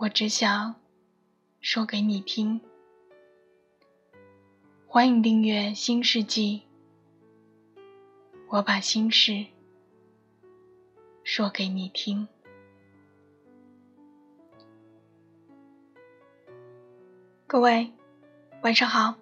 我只想说给你听。欢迎订阅《新世纪》，我把心事说给你听。各位，晚上好。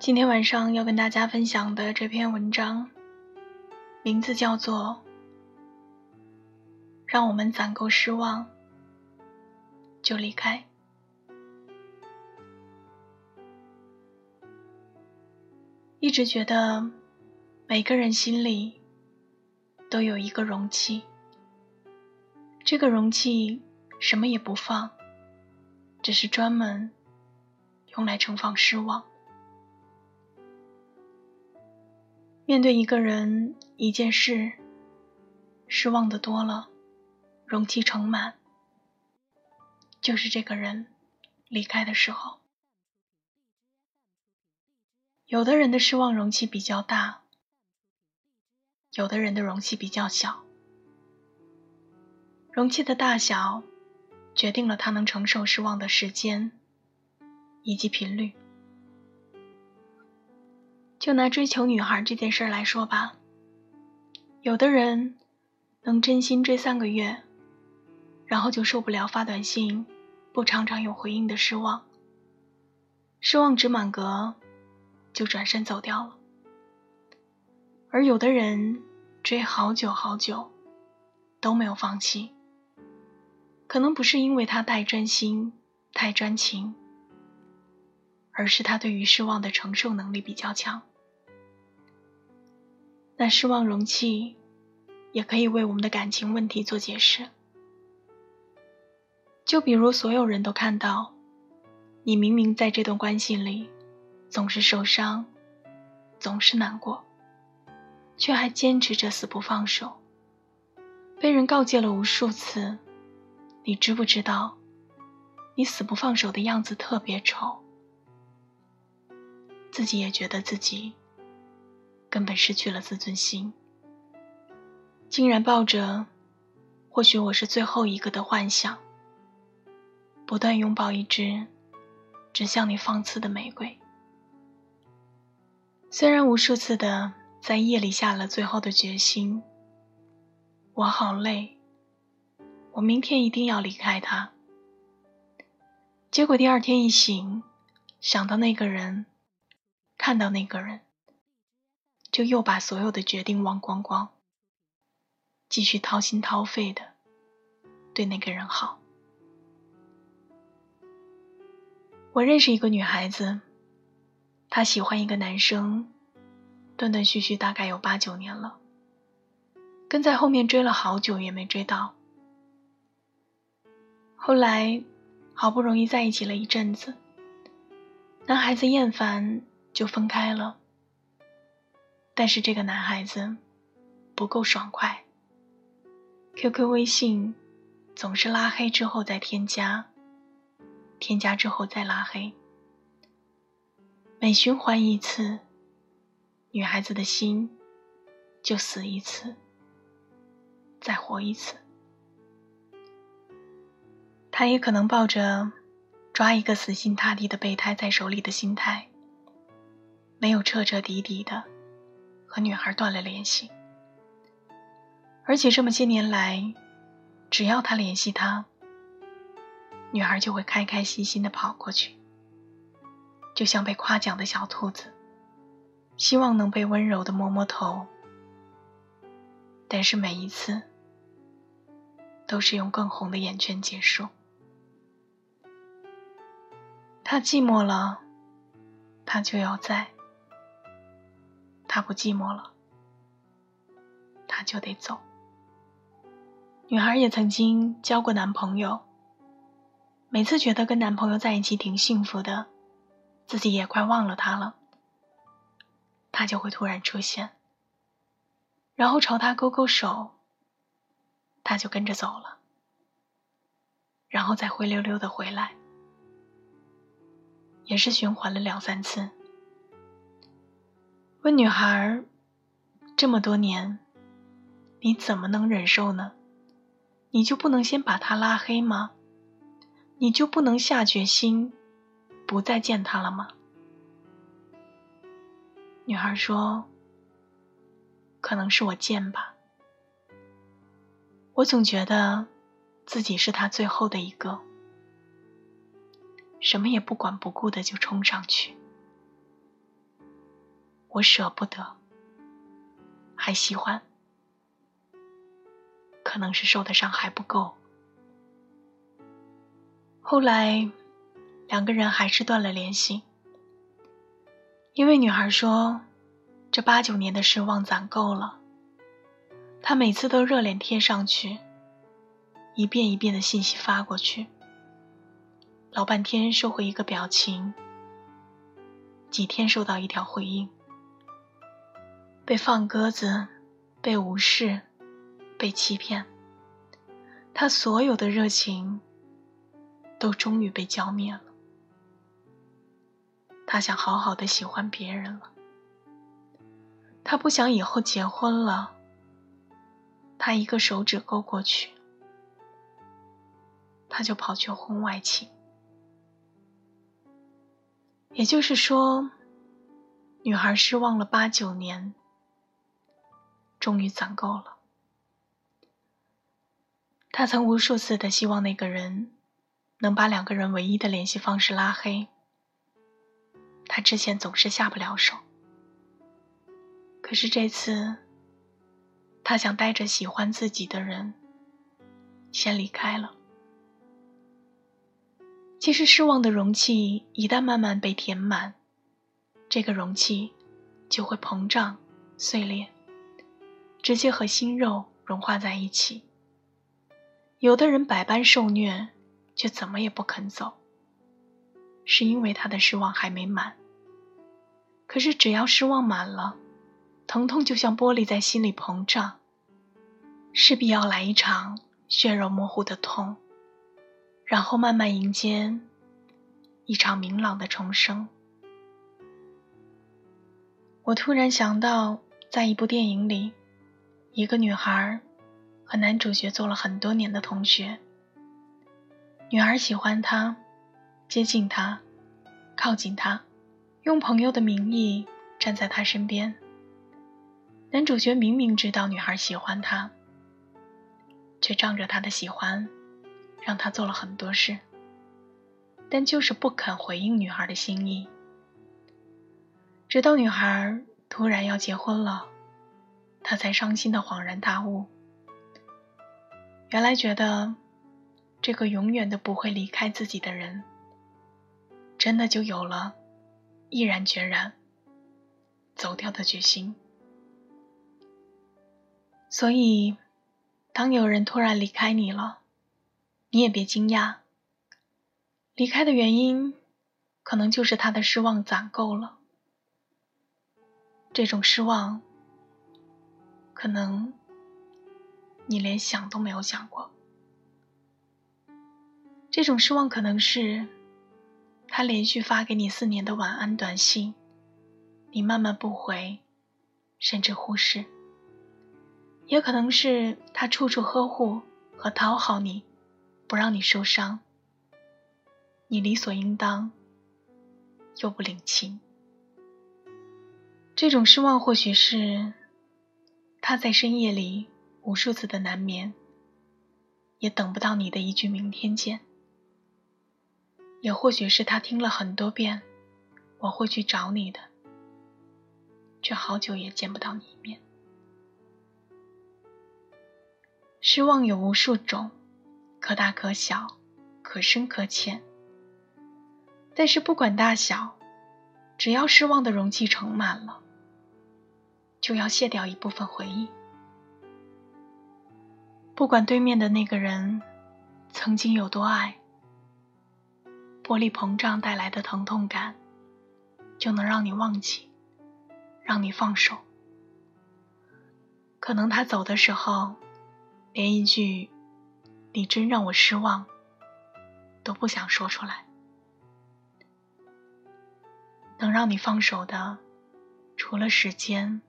今天晚上要跟大家分享的这篇文章，名字叫做《让我们攒够失望》。就离开。一直觉得，每个人心里都有一个容器，这个容器什么也不放，只是专门用来盛放失望。面对一个人、一件事，失望的多了，容器盛满。就是这个人离开的时候，有的人的失望容器比较大，有的人的容器比较小。容器的大小决定了他能承受失望的时间以及频率。就拿追求女孩这件事来说吧，有的人能真心追三个月。然后就受不了发短信不常常有回应的失望，失望值满格，就转身走掉了。而有的人追好久好久都没有放弃，可能不是因为他太专心、太专情，而是他对于失望的承受能力比较强。那失望容器也可以为我们的感情问题做解释。就比如所有人都看到，你明明在这段关系里总是受伤，总是难过，却还坚持着死不放手。被人告诫了无数次，你知不知道，你死不放手的样子特别丑，自己也觉得自己根本失去了自尊心，竟然抱着或许我是最后一个的幻想。不断拥抱一支只向你放刺的玫瑰，虽然无数次的在夜里下了最后的决心，我好累，我明天一定要离开他。结果第二天一醒，想到那个人，看到那个人，就又把所有的决定忘光光，继续掏心掏肺的对那个人好。我认识一个女孩子，她喜欢一个男生，断断续续大概有八九年了，跟在后面追了好久也没追到。后来好不容易在一起了一阵子，男孩子厌烦就分开了。但是这个男孩子不够爽快，QQ、微信总是拉黑之后再添加。添加之后再拉黑，每循环一次，女孩子的心就死一次，再活一次。他也可能抱着抓一个死心塌地的备胎在手里的心态，没有彻彻底底的和女孩断了联系。而且这么些年来，只要他联系她。女孩就会开开心心的跑过去，就像被夸奖的小兔子，希望能被温柔的摸摸头。但是每一次，都是用更红的眼圈结束。他寂寞了，他就要在；他不寂寞了，他就得走。女孩也曾经交过男朋友，每次觉得跟男朋友在一起挺幸福的，自己也快忘了他了，他就会突然出现，然后朝他勾勾手，他就跟着走了，然后再灰溜溜的回来，也是循环了两三次。问女孩：“这么多年，你怎么能忍受呢？”你就不能先把他拉黑吗？你就不能下决心不再见他了吗？女孩说：“可能是我贱吧，我总觉得自己是他最后的一个，什么也不管不顾的就冲上去，我舍不得，还喜欢。”可能是受的伤还不够。后来，两个人还是断了联系，因为女孩说，这八九年的失望攒够了。她每次都热脸贴上去，一遍一遍的信息发过去，老半天收回一个表情，几天收到一条回应，被放鸽子，被无视。被欺骗，他所有的热情都终于被浇灭了。他想好好的喜欢别人了，他不想以后结婚了。他一个手指勾过去，他就跑去婚外情。也就是说，女孩失望了八九年，终于攒够了。他曾无数次的希望那个人能把两个人唯一的联系方式拉黑，他之前总是下不了手。可是这次，他想带着喜欢自己的人先离开了。其实失望的容器一旦慢慢被填满，这个容器就会膨胀、碎裂，直接和心肉融化在一起。有的人百般受虐，却怎么也不肯走，是因为他的失望还没满。可是只要失望满了，疼痛就像玻璃在心里膨胀，势必要来一场血肉模糊的痛，然后慢慢迎接一场明朗的重生。我突然想到，在一部电影里，一个女孩。和男主角做了很多年的同学，女孩喜欢他，接近他，靠近他，用朋友的名义站在他身边。男主角明明知道女孩喜欢他，却仗着他的喜欢，让他做了很多事，但就是不肯回应女孩的心意。直到女孩突然要结婚了，他才伤心的恍然大悟。原来觉得，这个永远都不会离开自己的人，真的就有了毅然决然走掉的决心。所以，当有人突然离开你了，你也别惊讶。离开的原因，可能就是他的失望攒够了。这种失望，可能。你连想都没有想过，这种失望可能是他连续发给你四年的晚安短信，你慢慢不回，甚至忽视；也可能是他处处呵护和讨好你，不让你受伤，你理所应当又不领情。这种失望或许是他在深夜里。无数次的难眠，也等不到你的一句明天见。也或许是他听了很多遍，我会去找你的，却好久也见不到你一面。失望有无数种，可大可小，可深可浅。但是不管大小，只要失望的容器盛满了，就要卸掉一部分回忆。不管对面的那个人曾经有多爱，玻璃膨胀带来的疼痛感，就能让你忘记，让你放手。可能他走的时候，连一句“你真让我失望”都不想说出来。能让你放手的，除了时间，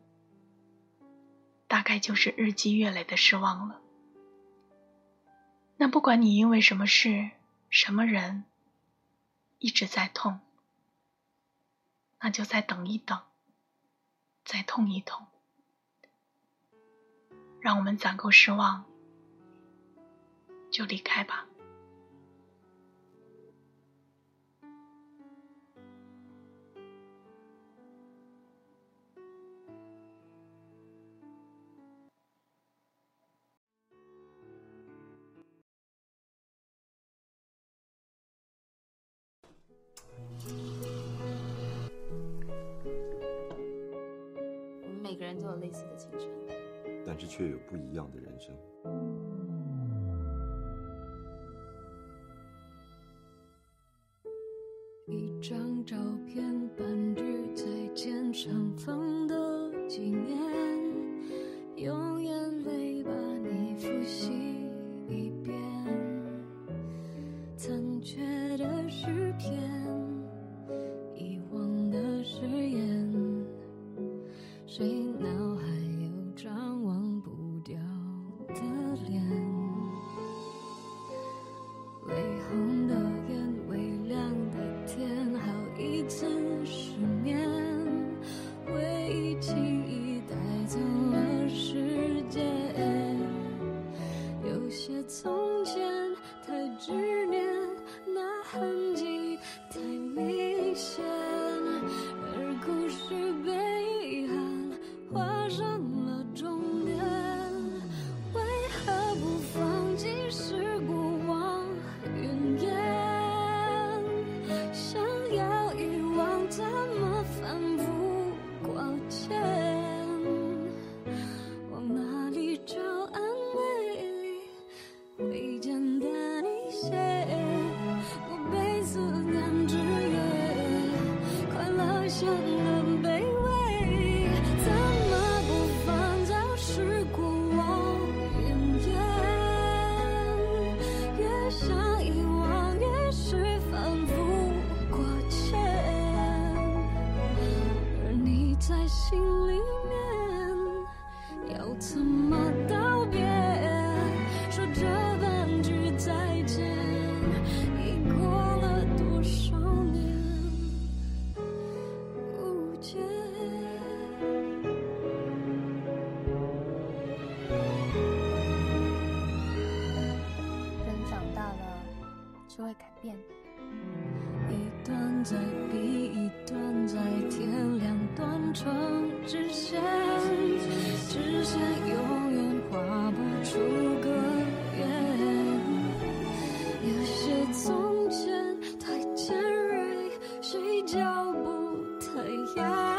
大概就是日积月累的失望了。那不管你因为什么事、什么人一直在痛，那就再等一等，再痛一痛，让我们攒够失望，就离开吧。有类似的青春，但是却有不一样的人生。是会改变的一段在比一段在天亮，断成直线，直线永远画不出个圆。有些从前太尖锐，谁脚步太遥